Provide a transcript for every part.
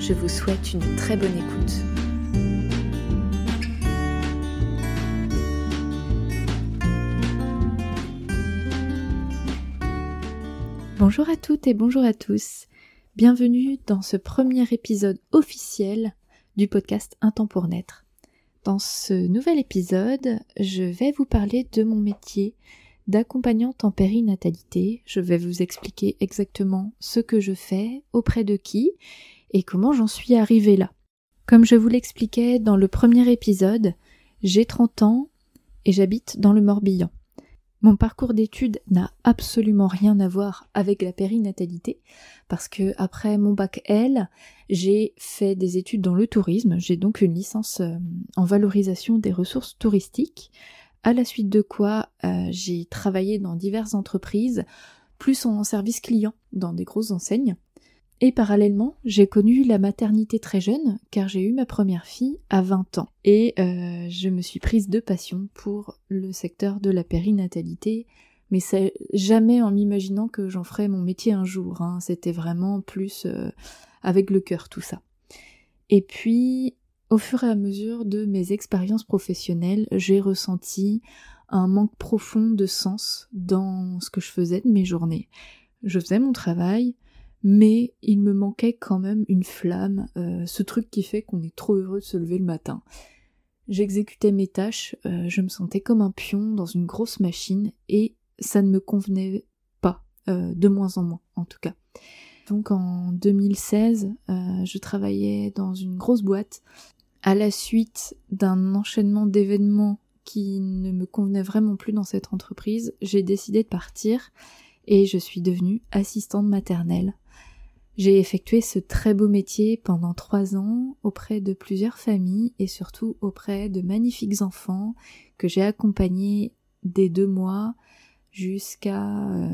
Je vous souhaite une très bonne écoute. Bonjour à toutes et bonjour à tous. Bienvenue dans ce premier épisode officiel du podcast Un temps pour naître. Dans ce nouvel épisode, je vais vous parler de mon métier d'accompagnante en périnatalité. Je vais vous expliquer exactement ce que je fais, auprès de qui et comment j'en suis arrivée là. Comme je vous l'expliquais dans le premier épisode, j'ai 30 ans et j'habite dans le Morbihan. Mon parcours d'études n'a absolument rien à voir avec la périnatalité parce que après mon bac L, j'ai fait des études dans le tourisme, j'ai donc une licence euh, en valorisation des ressources touristiques à la suite de quoi euh, j'ai travaillé dans diverses entreprises, plus en service client dans des grosses enseignes. Et parallèlement, j'ai connu la maternité très jeune, car j'ai eu ma première fille à 20 ans. Et euh, je me suis prise de passion pour le secteur de la périnatalité, mais jamais en m'imaginant que j'en ferais mon métier un jour. Hein. C'était vraiment plus euh, avec le cœur tout ça. Et puis, au fur et à mesure de mes expériences professionnelles, j'ai ressenti un manque profond de sens dans ce que je faisais de mes journées. Je faisais mon travail, mais il me manquait quand même une flamme, euh, ce truc qui fait qu'on est trop heureux de se lever le matin. J'exécutais mes tâches, euh, je me sentais comme un pion dans une grosse machine et ça ne me convenait pas, euh, de moins en moins en tout cas. Donc en 2016, je travaillais dans une grosse boîte à la suite d'un enchaînement d'événements qui ne me convenait vraiment plus dans cette entreprise, j'ai décidé de partir et je suis devenue assistante maternelle. J'ai effectué ce très beau métier pendant trois ans auprès de plusieurs familles et surtout auprès de magnifiques enfants que j'ai accompagnés dès deux mois jusqu'à euh,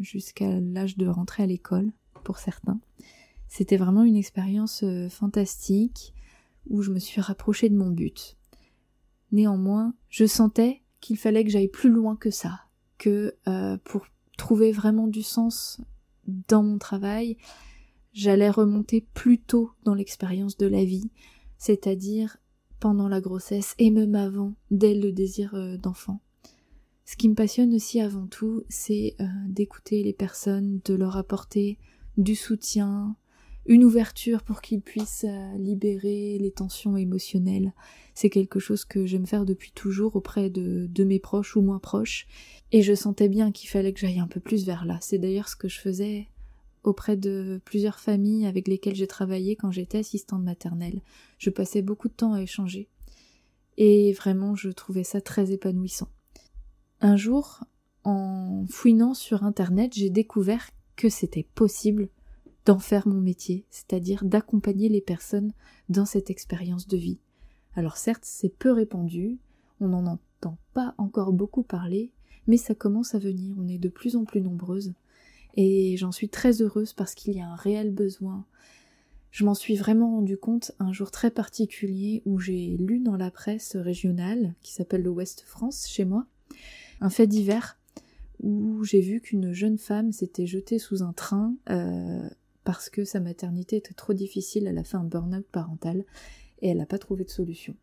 jusqu'à l'âge de rentrer à l'école pour certains. C'était vraiment une expérience euh, fantastique où je me suis rapprochée de mon but. Néanmoins, je sentais qu'il fallait que j'aille plus loin que ça, que euh, pour trouver vraiment du sens dans mon travail, j'allais remonter plus tôt dans l'expérience de la vie, c'est-à-dire pendant la grossesse et même avant, dès le désir euh, d'enfant. Ce qui me passionne aussi avant tout, c'est euh, d'écouter les personnes, de leur apporter du soutien, une ouverture pour qu'ils puissent euh, libérer les tensions émotionnelles. C'est quelque chose que j'aime faire depuis toujours auprès de, de mes proches ou moins proches. Et je sentais bien qu'il fallait que j'aille un peu plus vers là. C'est d'ailleurs ce que je faisais auprès de plusieurs familles avec lesquelles j'ai travaillé quand j'étais assistante maternelle. Je passais beaucoup de temps à échanger. Et vraiment, je trouvais ça très épanouissant. Un jour, en fouinant sur Internet, j'ai découvert que c'était possible d'en faire mon métier, c'est-à-dire d'accompagner les personnes dans cette expérience de vie. Alors certes, c'est peu répandu, on n'en entend pas encore beaucoup parler, mais ça commence à venir, on est de plus en plus nombreuses, et j'en suis très heureuse parce qu'il y a un réel besoin. Je m'en suis vraiment rendu compte un jour très particulier où j'ai lu dans la presse régionale, qui s'appelle le Ouest France chez moi, un fait divers où j'ai vu qu'une jeune femme s'était jetée sous un train euh, parce que sa maternité était trop difficile, elle a fait un burn-out parental et elle n'a pas trouvé de solution.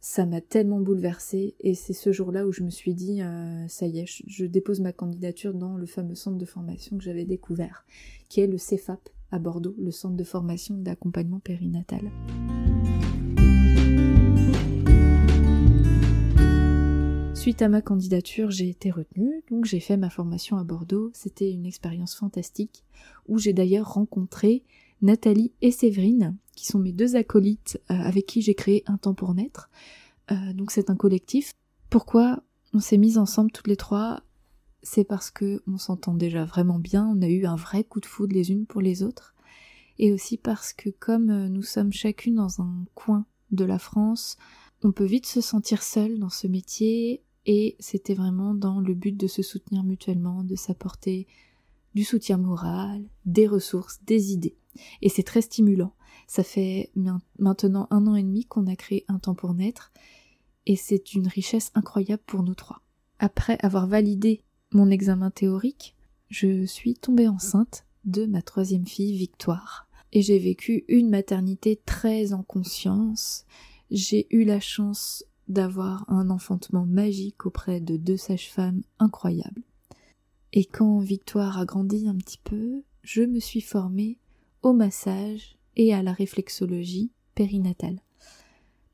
Ça m'a tellement bouleversée et c'est ce jour-là où je me suis dit euh, ça y est, je, dépose ma candidature dans le fameux centre de formation que j'avais découvert, qui est le CEFAP à Bordeaux, le centre de formation d'accompagnement périnatal. Suite à ma candidature, j'ai été retenue, donc j'ai fait ma formation à Bordeaux. C'était une expérience fantastique où j'ai d'ailleurs rencontré Nathalie et Séverine, qui sont mes deux acolytes euh, avec qui j'ai créé Un temps pour naître. Euh, donc c'est un collectif. Pourquoi on s'est mis ensemble toutes les trois? C'est parce que on s'entend déjà vraiment bien, on a eu un vrai coup de foudre les unes pour les autres. et aussi parce que comme euh, nous sommes chacune dans un coin de la France, on peut vite se sentir seul dans ce métier et c'était vraiment dans le but de se soutenir mutuellement, de s'apporter du soutien moral, des ressources, des idées. Et c'est très stimulant. Ça fait maintenant un an et demi qu'on a créé un temps pour naître et c'est une richesse incroyable pour nous trois. Après avoir validé mon examen théorique, je suis tombée enceinte de ma troisième fille, Victoire. Et j'ai vécu une maternité très en conscience. J'ai eu la chance d'avoir un enfantement magique auprès de deux sages-femmes incroyables. Et quand Victoire a grandi un petit peu, je me suis formée au massage et à la réflexologie périnatale.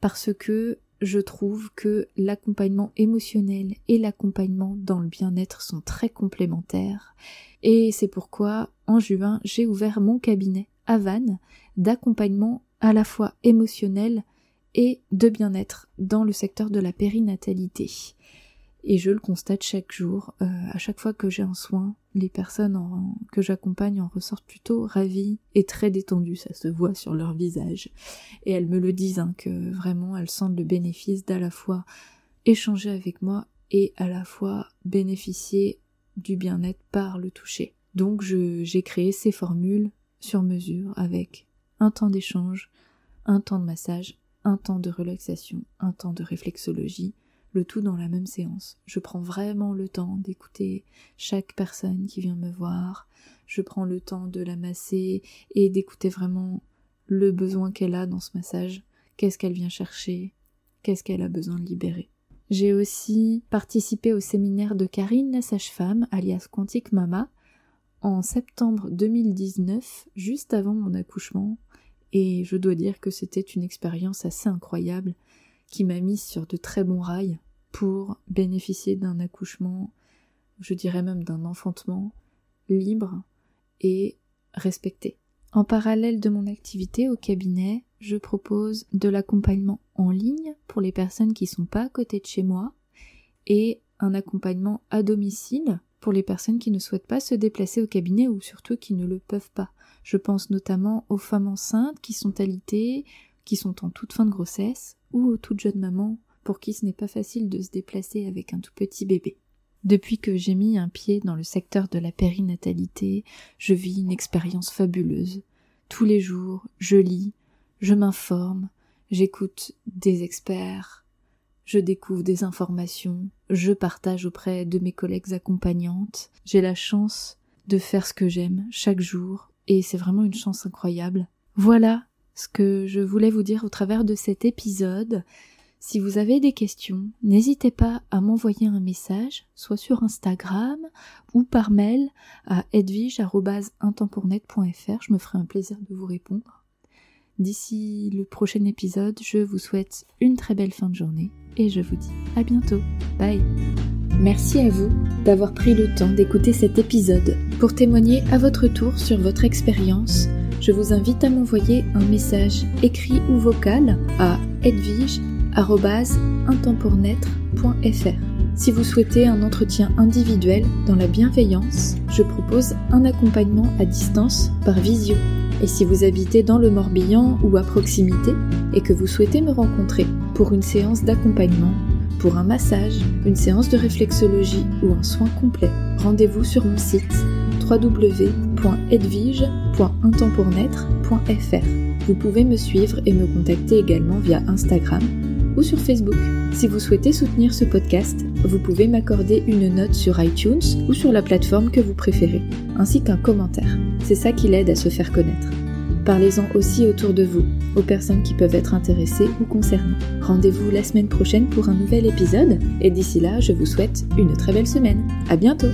Parce que je trouve que l'accompagnement émotionnel et l'accompagnement dans le bien-être sont très complémentaires. Et c'est pourquoi, en juin, j'ai ouvert mon cabinet à Vannes d'accompagnement à la fois émotionnel et de bien-être dans le secteur de la périnatalité. Et je le constate chaque jour. Euh, à chaque fois que j'ai un soin, les personnes que j'accompagne en ressortent plutôt ravies et très détendues. Ça se voit sur leur visage. Et elles me le disent, hein, que vraiment elles sentent le bénéfice d'à la fois échanger avec moi et à la fois bénéficier du bien-être par le toucher. Donc j'ai créé ces formules sur mesure avec un temps d'échange, un temps de massage, un temps de relaxation, un temps de réflexologie, le tout dans la même séance. Je prends vraiment le temps d'écouter chaque personne qui vient me voir, je prends le temps de la masser et d'écouter vraiment le besoin qu'elle a dans ce massage, qu'est-ce qu'elle vient chercher, qu'est-ce qu'elle a besoin de libérer? J'ai aussi participé au séminaire de Karine la sage-femme, alias Quantique Mama, en septembre 2019, juste avant mon accouchement, et je dois dire que c'était une expérience assez incroyable qui m'a mise sur de très bons rails pour bénéficier d'un accouchement, je dirais même d'un enfantement libre et respecté. En parallèle de mon activité au cabinet, je propose de l'accompagnement en ligne pour les personnes qui sont pas à côté de chez moi et un accompagnement à domicile pour les personnes qui ne souhaitent pas se déplacer au cabinet ou surtout qui ne le peuvent pas. Je pense notamment aux femmes enceintes qui sont alitées, qui sont en toute fin de grossesse ou aux toutes jeunes mamans pour qui ce n'est pas facile de se déplacer avec un tout petit bébé. Depuis que j'ai mis un pied dans le secteur de la périnatalité, je vis une expérience fabuleuse. Tous les jours, je lis, je m'informe, j'écoute des experts, je découvre des informations, je partage auprès de mes collègues accompagnantes. J'ai la chance de faire ce que j'aime chaque jour et c'est vraiment une chance incroyable. Voilà ce que je voulais vous dire au travers de cet épisode. Si vous avez des questions, n'hésitez pas à m'envoyer un message, soit sur Instagram ou par mail à edwige.intempournet.fr. Je me ferai un plaisir de vous répondre. D'ici le prochain épisode, je vous souhaite une très belle fin de journée et je vous dis à bientôt. Bye Merci à vous d'avoir pris le temps d'écouter cet épisode. Pour témoigner à votre tour sur votre expérience, je vous invite à m'envoyer un message écrit ou vocal à edwige.intempournaître.fr. Si vous souhaitez un entretien individuel dans la bienveillance, je propose un accompagnement à distance par visio. Et si vous habitez dans le Morbihan ou à proximité et que vous souhaitez me rencontrer pour une séance d'accompagnement, pour un massage, une séance de réflexologie ou un soin complet, rendez-vous sur mon site www.edvige.intempournaître.fr. Vous pouvez me suivre et me contacter également via Instagram ou sur Facebook. Si vous souhaitez soutenir ce podcast, vous pouvez m'accorder une note sur iTunes ou sur la plateforme que vous préférez, ainsi qu'un commentaire. C'est ça qui l'aide à se faire connaître. Parlez-en aussi autour de vous, aux personnes qui peuvent être intéressées ou concernées. Rendez-vous la semaine prochaine pour un nouvel épisode, et d'ici là, je vous souhaite une très belle semaine. À bientôt!